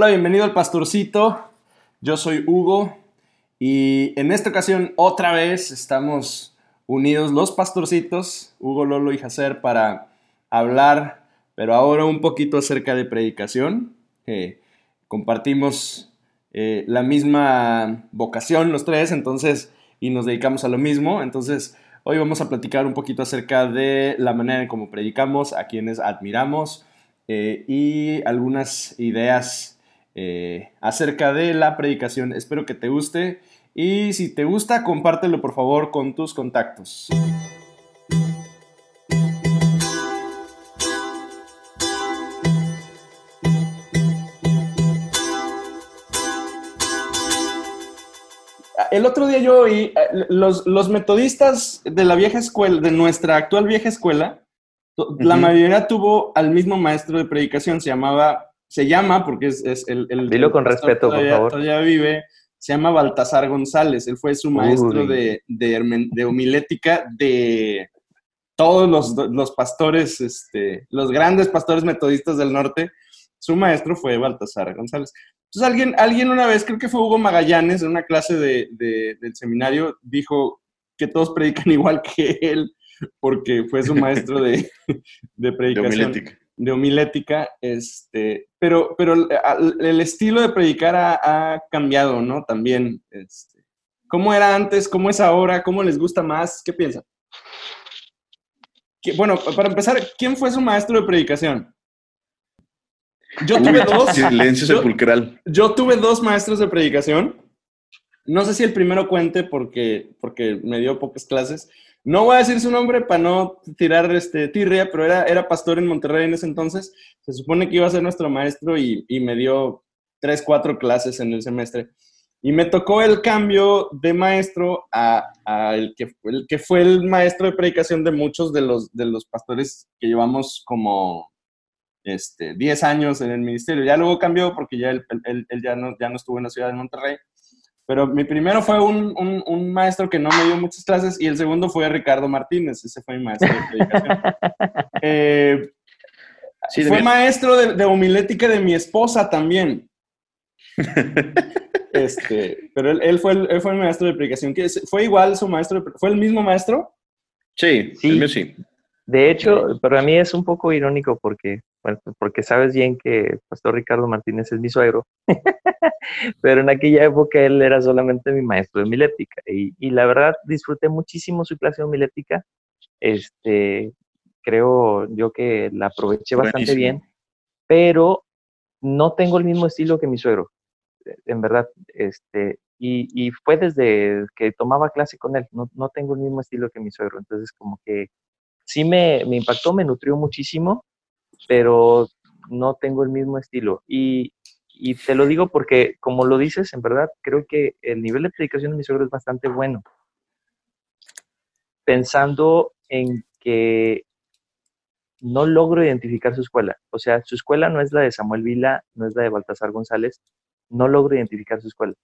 Hola, bienvenido al Pastorcito. Yo soy Hugo y en esta ocasión otra vez estamos unidos los pastorcitos, Hugo, Lolo y Jacer, para hablar, pero ahora un poquito acerca de predicación. compartimos eh, la misma vocación los tres, entonces, y nos dedicamos a lo mismo. Entonces, hoy vamos a platicar un poquito acerca de la manera en cómo predicamos, a quienes admiramos eh, y algunas ideas eh, acerca de la predicación. Espero que te guste y si te gusta, compártelo por favor con tus contactos. El otro día yo oí, eh, los, los metodistas de la vieja escuela, de nuestra actual vieja escuela, la mayoría tuvo al mismo maestro de predicación, se llamaba se llama, porque es, el, el... Dilo con respeto, por favor. Todavía vive, se llama Baltasar González. Él fue su maestro de, de, homilética de todos los, pastores, este, los grandes pastores metodistas del norte. Su maestro fue Baltasar González. Entonces alguien, alguien una vez, creo que fue Hugo Magallanes, en una clase de, del seminario, dijo que todos predican igual que él, porque fue su maestro de, de predicación de homilética, este, pero, pero el estilo de predicar ha, cambiado, ¿no? También, este, ¿cómo era antes? ¿Cómo es ahora? ¿Cómo les gusta más? ¿Qué piensan? bueno, para empezar, ¿quién fue su maestro de predicación? Yo tuve dos. Silencio sepulcral. Yo, tuve dos maestros de predicación. No sé si el primero cuente porque, porque me dio pocas clases, no voy a decir su nombre para no tirar este, tirria, pero era, era pastor en Monterrey en ese entonces. Se supone que iba a ser nuestro maestro y, me dio tres, cuatro clases en el semestre. Y me tocó el cambio de maestro a, el, que, fue el maestro de predicación de muchos de los, de los pastores que llevamos como este, 10 años en el ministerio. Ya luego cambió porque ya él, ya, no, ya no estuvo en la ciudad de Monterrey. Pero mi primero fue un, un, maestro que no me dio muchas clases y el segundo fue Ricardo Martínez, ese fue mi maestro de predicación. Eh, fue maestro de, de, homilética de mi esposa también. este, pero él, él, fue el, él fue el maestro de predicación. ¿Fue igual su maestro? ¿Fue el mismo maestro? Sí, sí. El mío sí. De hecho, para mí es un poco irónico porque porque sabes bien que Pastor Ricardo Martínez es mi suegro, pero en aquella época él era solamente mi maestro de homilética y, y la verdad disfruté muchísimo su clase de homilética, este, creo yo que la aproveché bastante bien, pero no tengo el mismo estilo que mi suegro, en verdad, este, y, y fue desde que tomaba clase con él, no, no tengo el mismo estilo que mi suegro, entonces como que sí me, me impactó, me nutrió muchísimo, pero no tengo el mismo estilo. Y, y, te lo digo porque, como lo dices, en verdad, creo que el nivel de predicación de mi suegro es bastante bueno. Pensando en que no logro identificar su escuela. O sea, su escuela no es la de Samuel Vila, no es la de Baltasar González. No logro identificar su escuela.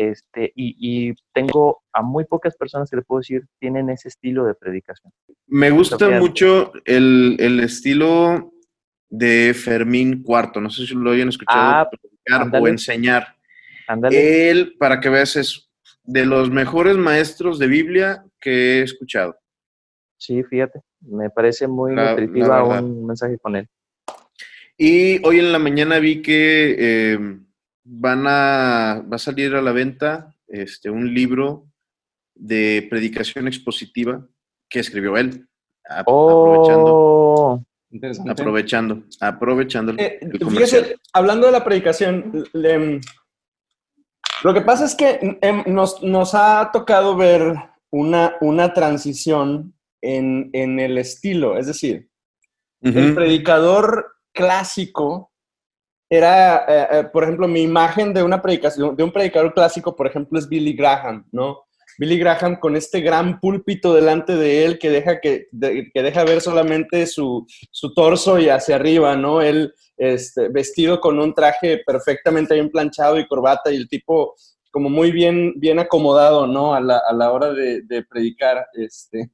Este, y, y, tengo a muy pocas personas que le puedo decir tienen ese estilo de predicación. Me gusta mucho el, el, estilo de Fermín Cuarto. No sé si lo hayan escuchado ah, predicar o enseñar. Él, para que veas, es de los mejores maestros de Biblia que he escuchado. Sí, fíjate, me parece muy nutritiva un mensaje con él. Y hoy en la mañana vi que eh, van a, va a salir a la venta este, un libro de predicación expositiva que escribió él. Oh, aprovechando. Aprovechando, aprovechando. Eh, fíjese, hablando de la predicación, lo que pasa es que em, nos, nos ha tocado ver una, una transición en, en, el estilo, es decir, el predicador clásico era, eh, eh, por ejemplo, mi imagen de una predicación, de un predicador clásico, por ejemplo, es Billy Graham, ¿no? Billy Graham con este gran púlpito delante de él que deja, que, que deja ver solamente su, su, torso y hacia arriba, ¿no? Él este, vestido con un traje perfectamente bien planchado y corbata y el tipo como muy bien, bien acomodado, ¿no? A la, a la hora de, de, predicar, este.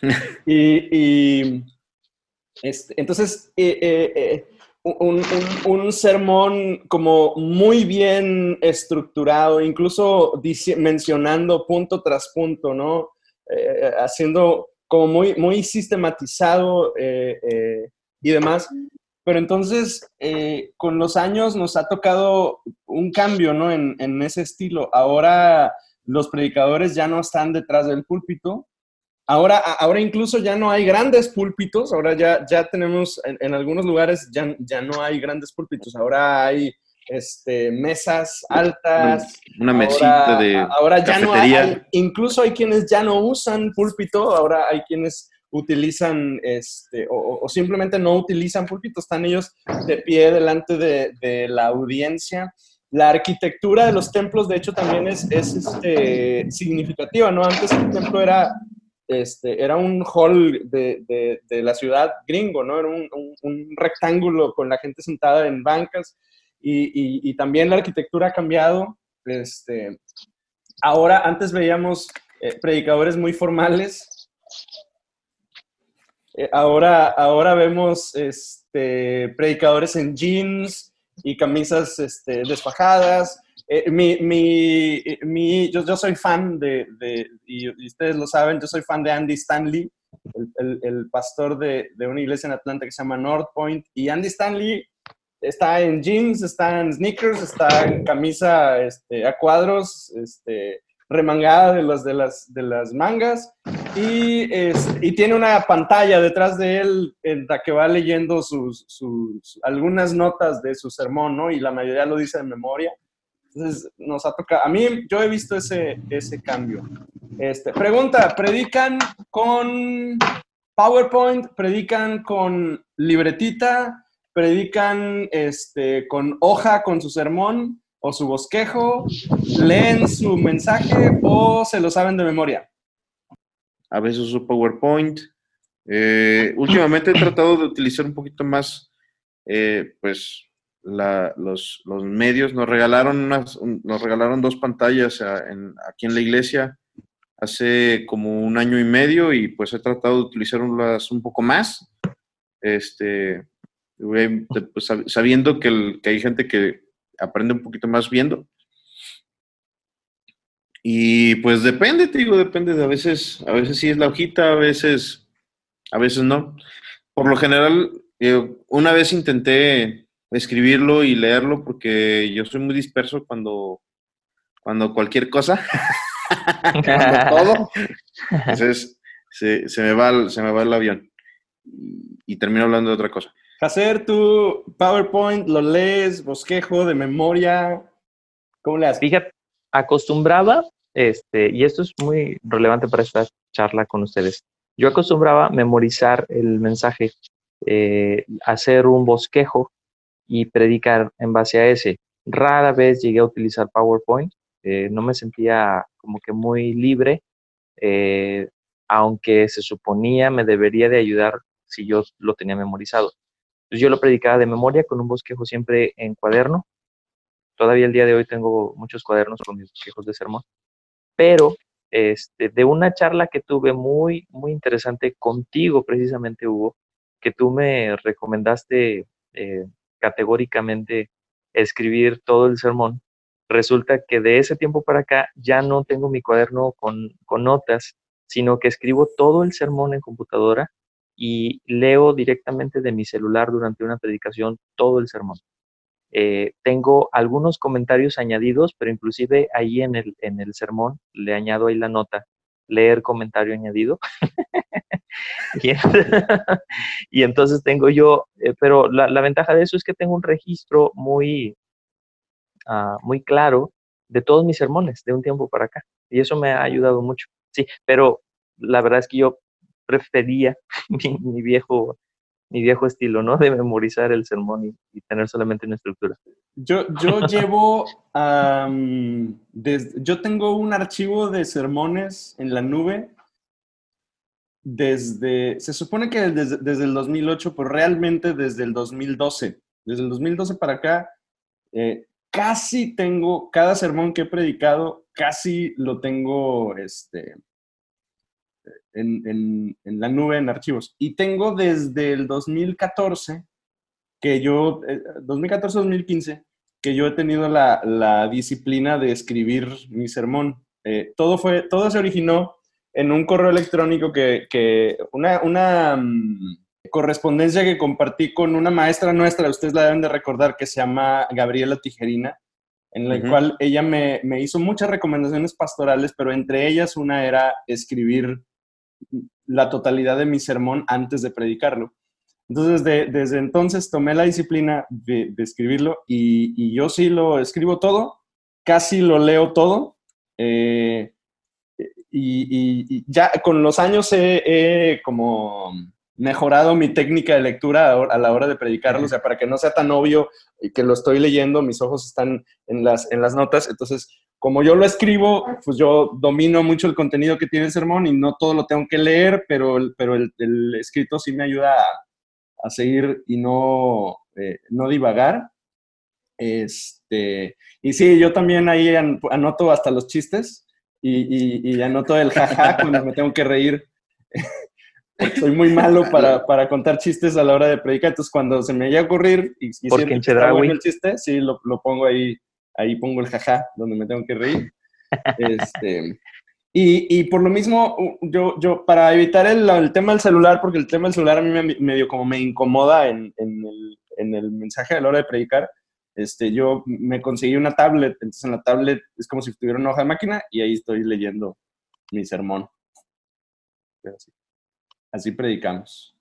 y, y este, entonces, eh, un, sermón como muy bien estructurado, incluso mencionando punto tras punto, ¿no? Eh, haciendo como muy, muy sistematizado eh, eh, y demás. Pero entonces, con los años nos ha tocado un cambio, ¿no? En, en ese estilo. Ahora los predicadores ya no están detrás del púlpito, Ahora, ahora incluso ya no hay grandes púlpitos, ahora ya, ya tenemos, en, algunos lugares ya, ya no hay grandes púlpitos, ahora hay este, mesas altas. Una mesita de Ahora ya no hay, incluso hay quienes ya no usan púlpito, ahora hay quienes utilizan, este, o, simplemente no utilizan púlpito, están ellos de pie delante de, de, la audiencia. La arquitectura de los templos, de hecho, también es, es este, significativa, ¿no? Antes el templo era este, era un hall de, la ciudad gringo, ¿no? Era un, rectángulo con la gente sentada en bancas y, también la arquitectura ha cambiado. Este, ahora, antes veíamos eh, predicadores muy formales. Eh, ahora, ahora vemos este, predicadores en jeans y camisas este, desfajadas. Eh, mi, mi, mi, yo, yo, soy fan de, de y, ustedes lo saben, yo soy fan de Andy Stanley, el, el, pastor de, de, una iglesia en Atlanta que se llama North Point. Y Andy Stanley está en jeans, está en sneakers, está en camisa este, a cuadros, este, remangada de, los, de, las, de las mangas. Y, y tiene una pantalla detrás de él en la que va leyendo sus, sus, algunas notas de su sermón, ¿no? Y la mayoría lo dice de memoria. Entonces, nos ha tocado, a mí yo he visto ese, ese cambio. Este, pregunta, ¿predican con PowerPoint? ¿Predican con libretita? ¿Predican este, con hoja, con su sermón o su bosquejo? ¿Leen su mensaje o se lo saben de memoria? A veces uso PowerPoint. Eh, últimamente he tratado de utilizar un poquito más, eh, pues, los, medios nos regalaron, unas, nos regalaron dos pantallas aquí en la iglesia hace como un año y medio y pues he tratado de utilizarlas un poco más, este, pues, sabiendo que, hay gente que aprende un poquito más viendo. Y pues depende, te digo, depende de a veces, a veces sí es la hojita, a veces, a veces no. Por lo general, eh, una vez intenté escribirlo y leerlo porque yo soy muy disperso cuando, cuando cualquier cosa, cuando todo, entonces se, me va el, se me va el avión y, termino hablando de otra cosa. Hacer tu PowerPoint, lo lees, bosquejo de memoria, ¿cómo le haces? Fíjate, acostumbraba, este, y esto es muy relevante para esta charla con ustedes, yo acostumbraba memorizar el mensaje, eh, hacer un bosquejo y predicar en base a ese. Rara vez llegué a utilizar PowerPoint, eh, no me sentía como que muy libre, eh, aunque se suponía me debería de ayudar si yo lo tenía memorizado. Entonces yo lo predicaba de memoria con un bosquejo siempre en cuaderno. Todavía el día de hoy tengo muchos cuadernos con mis bosquejos de sermón. Pero este, de una charla que tuve muy, muy interesante contigo, precisamente, Hugo, que tú me recomendaste eh, categóricamente escribir todo el sermón, resulta que de ese tiempo para acá ya no tengo mi cuaderno con, notas, sino que escribo todo el sermón en computadora y leo directamente de mi celular durante una predicación todo el sermón. Eh, tengo algunos comentarios añadidos, pero inclusive ahí en el, en el sermón le añado ahí la nota, leer comentario añadido. y, entonces tengo yo, eh, pero la, ventaja de eso es que tengo un registro muy, ah, muy claro de todos mis sermones de un tiempo para acá. Y eso me ha ayudado mucho. Sí, pero la verdad es que yo prefería mi, viejo mi viejo estilo, ¿no? De memorizar el sermón y, tener solamente una estructura. Yo, yo llevo, yo tengo un archivo de sermones en la nube desde, se supone que desde, el 2008, pero realmente desde el 2012. Desde el 2012 para acá, eh, casi tengo, cada sermón que he predicado, casi lo tengo este, en, en, la nube, en archivos. Y tengo desde el 2014 que yo, 2014-2015, eh, que yo he tenido la, la, disciplina de escribir mi sermón. Eh, todo, fue, todo se originó en un correo electrónico que, que una, una mm, correspondencia que compartí con una maestra nuestra, ustedes la deben de recordar, que se llama Gabriela Tijerina, en la cual ella me, me, hizo muchas recomendaciones pastorales, pero entre ellas una era escribir la totalidad de mi sermón antes de predicarlo. Entonces, desde entonces tomé la disciplina de, escribirlo y, yo sí lo escribo todo, casi lo leo todo. Eh, y, ya con los años he, como mejorado mi técnica de lectura a la hora de predicarlo, o sea, para que no sea tan obvio que lo estoy leyendo, mis ojos están en las, en las notas, entonces como yo lo escribo, pues yo domino mucho el contenido que tiene el sermón y no todo lo tengo que leer, pero, pero el, el escrito sí me ayuda a, a seguir y no, eh, no divagar. Este, y sí, yo también ahí anoto hasta los chistes y, y, anoto el jaja cuando me tengo que reír. soy muy malo para, para, contar chistes a la hora de predicar, entonces cuando se me llega a ocurrir y, y Porque el chiste, sí, lo, lo, pongo ahí, ahí pongo el jaja donde me tengo que reír. Este, y, y, por lo mismo, yo, yo para evitar el, el, tema del celular, porque el tema del celular a mí me, medio como me incomoda en, en, el, en, el, mensaje a la hora de predicar, este, yo me conseguí una tablet, entonces en la tablet es como si tuviera una hoja de máquina y ahí estoy leyendo mi sermón. Así, así predicamos.